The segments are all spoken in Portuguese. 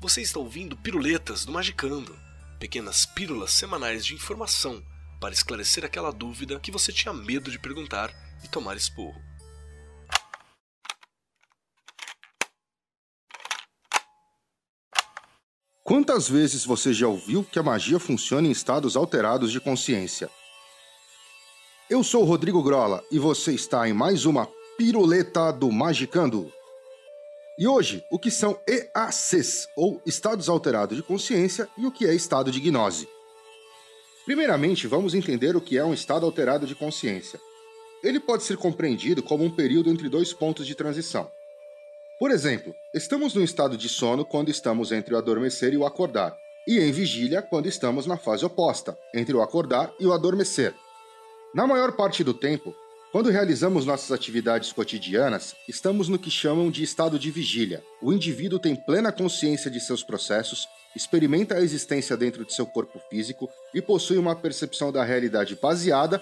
Você está ouvindo Piruletas do Magicando, pequenas pílulas semanais de informação para esclarecer aquela dúvida que você tinha medo de perguntar e tomar esporro. Quantas vezes você já ouviu que a magia funciona em estados alterados de consciência? Eu sou o Rodrigo Grola e você está em mais uma Piruleta do Magicando. E hoje, o que são EACs, ou estados alterados de consciência, e o que é estado de gnose. Primeiramente, vamos entender o que é um estado alterado de consciência. Ele pode ser compreendido como um período entre dois pontos de transição. Por exemplo, estamos no estado de sono quando estamos entre o adormecer e o acordar, e em vigília quando estamos na fase oposta, entre o acordar e o adormecer. Na maior parte do tempo, quando realizamos nossas atividades cotidianas, estamos no que chamam de estado de vigília. O indivíduo tem plena consciência de seus processos, experimenta a existência dentro de seu corpo físico e possui uma percepção da realidade baseada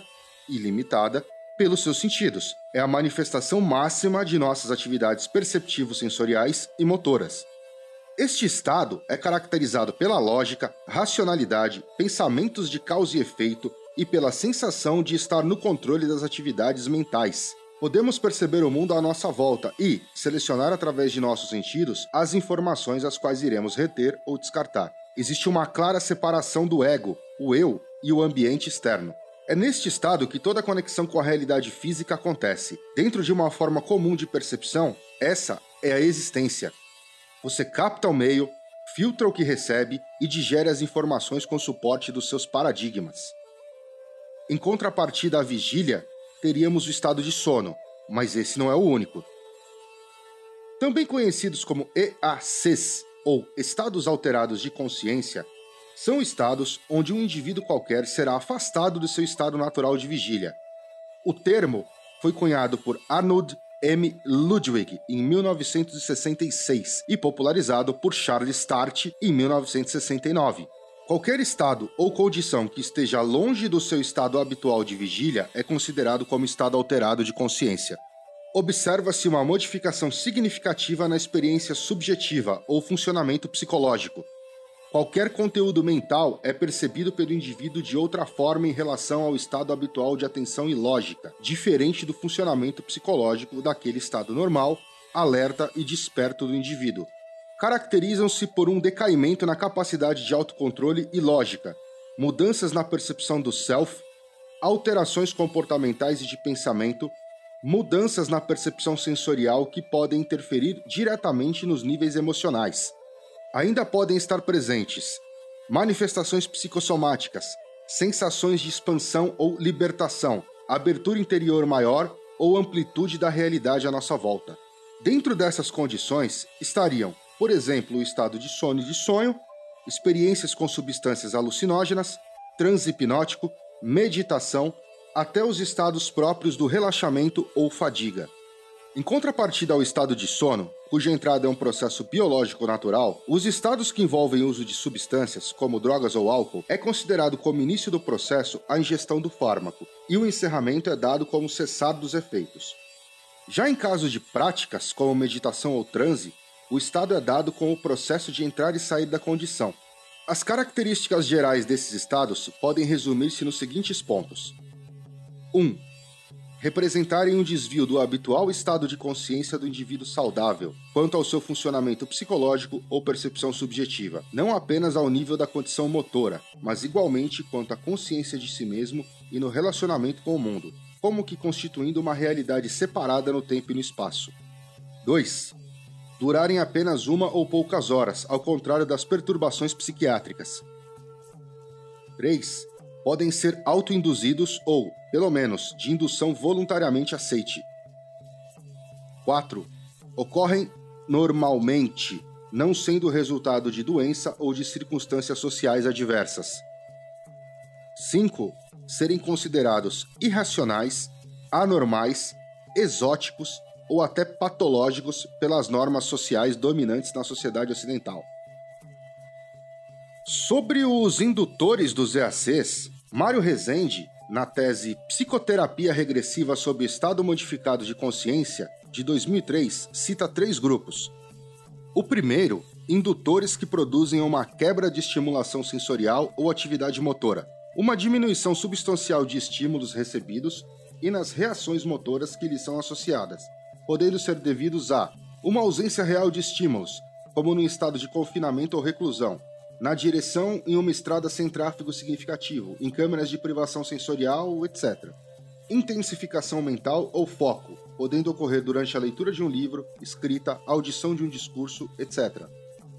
e limitada pelos seus sentidos. É a manifestação máxima de nossas atividades perceptivo-sensoriais e motoras. Este estado é caracterizado pela lógica, racionalidade, pensamentos de causa e efeito e pela sensação de estar no controle das atividades mentais. Podemos perceber o mundo à nossa volta e selecionar através de nossos sentidos as informações as quais iremos reter ou descartar. Existe uma clara separação do ego, o eu e o ambiente externo. É neste estado que toda conexão com a realidade física acontece. Dentro de uma forma comum de percepção, essa é a existência. Você capta o meio, filtra o que recebe e digere as informações com suporte dos seus paradigmas. Em contrapartida à vigília, teríamos o estado de sono, mas esse não é o único. Também conhecidos como EACs, ou estados alterados de consciência, são estados onde um indivíduo qualquer será afastado do seu estado natural de vigília. O termo foi cunhado por Arnold M. Ludwig em 1966 e popularizado por Charles Start em 1969. Qualquer estado ou condição que esteja longe do seu estado habitual de vigília é considerado como estado alterado de consciência. Observa-se uma modificação significativa na experiência subjetiva ou funcionamento psicológico, Qualquer conteúdo mental é percebido pelo indivíduo de outra forma em relação ao estado habitual de atenção e lógica, diferente do funcionamento psicológico daquele estado normal, alerta e desperto do indivíduo. Caracterizam-se por um decaimento na capacidade de autocontrole e lógica, mudanças na percepção do self, alterações comportamentais e de pensamento, mudanças na percepção sensorial que podem interferir diretamente nos níveis emocionais ainda podem estar presentes manifestações psicossomáticas, sensações de expansão ou libertação, abertura interior maior ou amplitude da realidade à nossa volta. Dentro dessas condições estariam, por exemplo, o estado de sono e de sonho, experiências com substâncias alucinógenas, transe hipnótico, meditação, até os estados próprios do relaxamento ou fadiga. Em contrapartida ao estado de sono, cuja entrada é um processo biológico natural, os estados que envolvem o uso de substâncias, como drogas ou álcool, é considerado como início do processo a ingestão do fármaco, e o encerramento é dado como cessar dos efeitos. Já em caso de práticas, como meditação ou transe, o estado é dado com o processo de entrar e sair da condição. As características gerais desses estados podem resumir-se nos seguintes pontos: 1. Um, representarem um desvio do habitual estado de consciência do indivíduo saudável quanto ao seu funcionamento psicológico ou percepção subjetiva, não apenas ao nível da condição motora, mas igualmente quanto à consciência de si mesmo e no relacionamento com o mundo, como que constituindo uma realidade separada no tempo e no espaço. 2. Durarem apenas uma ou poucas horas, ao contrário das perturbações psiquiátricas. 3 podem ser autoinduzidos ou, pelo menos, de indução voluntariamente aceite. 4. Ocorrem normalmente, não sendo resultado de doença ou de circunstâncias sociais adversas. 5. Serem considerados irracionais, anormais, exóticos ou até patológicos pelas normas sociais dominantes na sociedade ocidental. Sobre os indutores dos EACs, Mário Rezende, na tese Psicoterapia Regressiva sobre o Estado Modificado de Consciência, de 2003, cita três grupos. O primeiro indutores que produzem uma quebra de estimulação sensorial ou atividade motora, uma diminuição substancial de estímulos recebidos e nas reações motoras que lhes são associadas, podendo ser devidos a uma ausência real de estímulos, como no estado de confinamento ou reclusão, na direção em uma estrada sem tráfego significativo, em câmeras de privação sensorial, etc. Intensificação mental ou foco, podendo ocorrer durante a leitura de um livro, escrita, audição de um discurso, etc.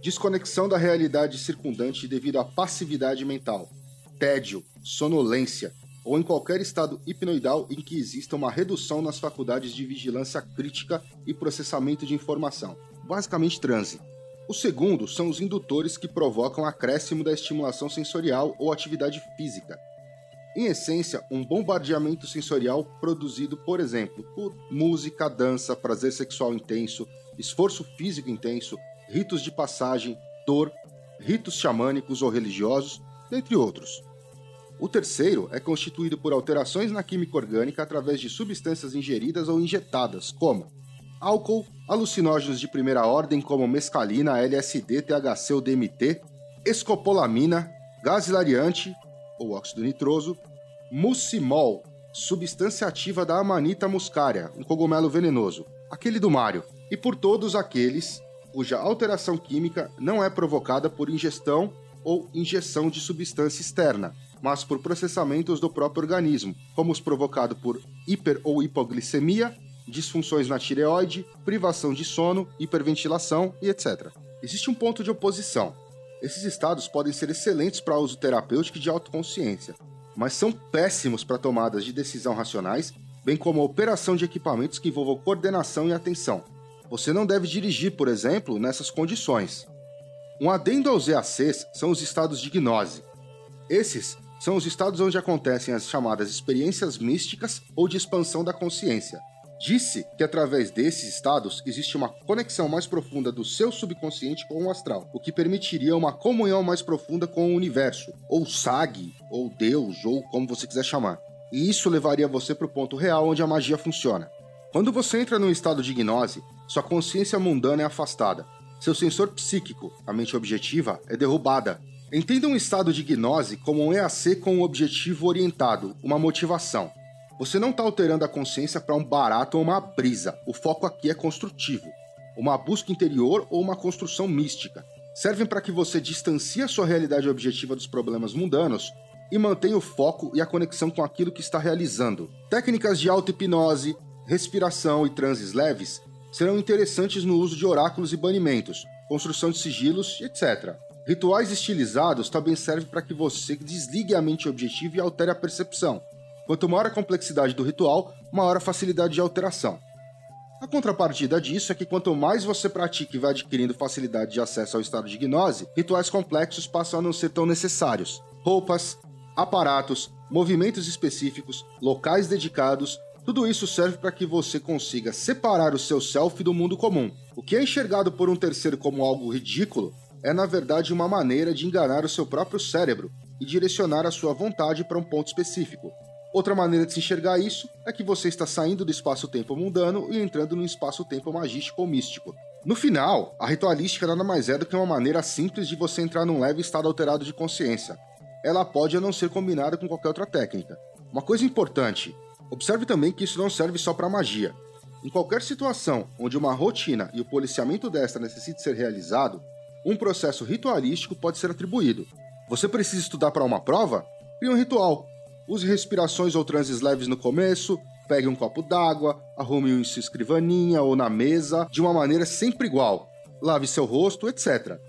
Desconexão da realidade circundante devido à passividade mental, tédio, sonolência, ou em qualquer estado hipnoidal em que exista uma redução nas faculdades de vigilância crítica e processamento de informação, basicamente transe. O segundo são os indutores que provocam acréscimo da estimulação sensorial ou atividade física. Em essência, um bombardeamento sensorial produzido, por exemplo, por música, dança, prazer sexual intenso, esforço físico intenso, ritos de passagem, dor, ritos xamânicos ou religiosos, dentre outros. O terceiro é constituído por alterações na química orgânica através de substâncias ingeridas ou injetadas, como álcool, alucinógenos de primeira ordem como mescalina, LSD, THC ou DMT, escopolamina, gás hilariante ou óxido nitroso, muscimol, substância ativa da Amanita muscaria, um cogumelo venenoso, aquele do Mário, e por todos aqueles cuja alteração química não é provocada por ingestão ou injeção de substância externa, mas por processamentos do próprio organismo, como os provocados por hiper ou hipoglicemia, disfunções na tireoide, privação de sono, hiperventilação e etc. Existe um ponto de oposição. Esses estados podem ser excelentes para uso terapêutico de autoconsciência, mas são péssimos para tomadas de decisão racionais, bem como a operação de equipamentos que envolvam coordenação e atenção. Você não deve dirigir, por exemplo, nessas condições. Um adendo aos EACs são os estados de gnose. Esses são os estados onde acontecem as chamadas experiências místicas ou de expansão da consciência. Disse que através desses estados existe uma conexão mais profunda do seu subconsciente com o astral, o que permitiria uma comunhão mais profunda com o universo, ou SAG, ou Deus, ou como você quiser chamar. E isso levaria você para o ponto real onde a magia funciona. Quando você entra num estado de gnose, sua consciência mundana é afastada. Seu sensor psíquico, a mente objetiva, é derrubada Entenda um estado de gnose como um EAC com um objetivo orientado, uma motivação. Você não está alterando a consciência para um barato ou uma brisa. O foco aqui é construtivo. Uma busca interior ou uma construção mística. Servem para que você distancie a sua realidade objetiva dos problemas mundanos e mantenha o foco e a conexão com aquilo que está realizando. Técnicas de auto-hipnose, respiração e transes leves serão interessantes no uso de oráculos e banimentos, construção de sigilos, etc. Rituais estilizados também servem para que você desligue a mente objetiva e altere a percepção. Quanto maior a complexidade do ritual, maior a facilidade de alteração. A contrapartida disso é que quanto mais você pratica e vai adquirindo facilidade de acesso ao estado de gnose, rituais complexos passam a não ser tão necessários. Roupas, aparatos, movimentos específicos, locais dedicados, tudo isso serve para que você consiga separar o seu self do mundo comum. O que é enxergado por um terceiro como algo ridículo é na verdade uma maneira de enganar o seu próprio cérebro e direcionar a sua vontade para um ponto específico. Outra maneira de se enxergar isso é que você está saindo do espaço-tempo mundano e entrando no espaço-tempo magístico ou místico. No final, a ritualística nada mais é do que uma maneira simples de você entrar num leve estado alterado de consciência. Ela pode ou não ser combinada com qualquer outra técnica. Uma coisa importante: observe também que isso não serve só para magia. Em qualquer situação onde uma rotina e o policiamento desta necessite ser realizado, um processo ritualístico pode ser atribuído. Você precisa estudar para uma prova? Crie um ritual. Use respirações ou transes leves no começo, pegue um copo d'água, arrume em sua escrivaninha ou na mesa de uma maneira sempre igual. Lave seu rosto, etc.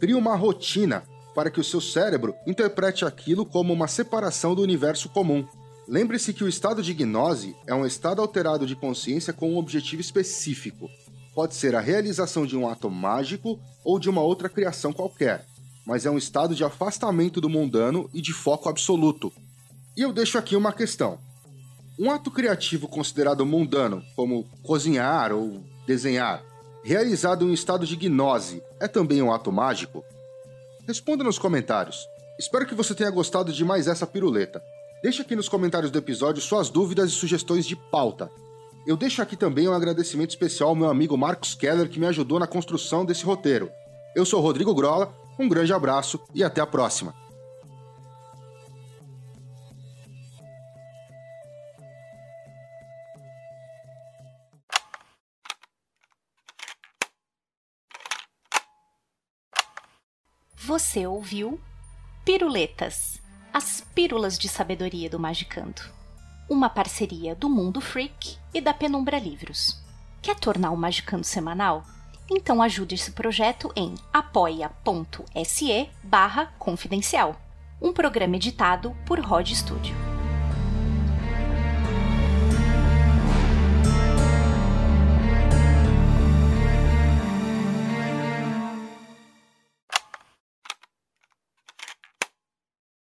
Crie uma rotina para que o seu cérebro interprete aquilo como uma separação do universo comum. Lembre-se que o estado de gnose é um estado alterado de consciência com um objetivo específico pode ser a realização de um ato mágico ou de uma outra criação qualquer, mas é um estado de afastamento do mundano e de foco absoluto. E eu deixo aqui uma questão. Um ato criativo considerado mundano, como cozinhar ou desenhar, realizado em estado de gnose, é também um ato mágico? Responda nos comentários. Espero que você tenha gostado de mais essa piruleta. Deixe aqui nos comentários do episódio suas dúvidas e sugestões de pauta. Eu deixo aqui também um agradecimento especial ao meu amigo Marcos Keller, que me ajudou na construção desse roteiro. Eu sou Rodrigo Grola, um grande abraço e até a próxima. Você ouviu Piruletas, as pílulas de sabedoria do Magicando. Uma parceria do Mundo Freak e da Penumbra Livros. Quer tornar o Magicando semanal? Então ajude esse projeto em apoia.se barra confidencial. Um programa editado por Rod Studio.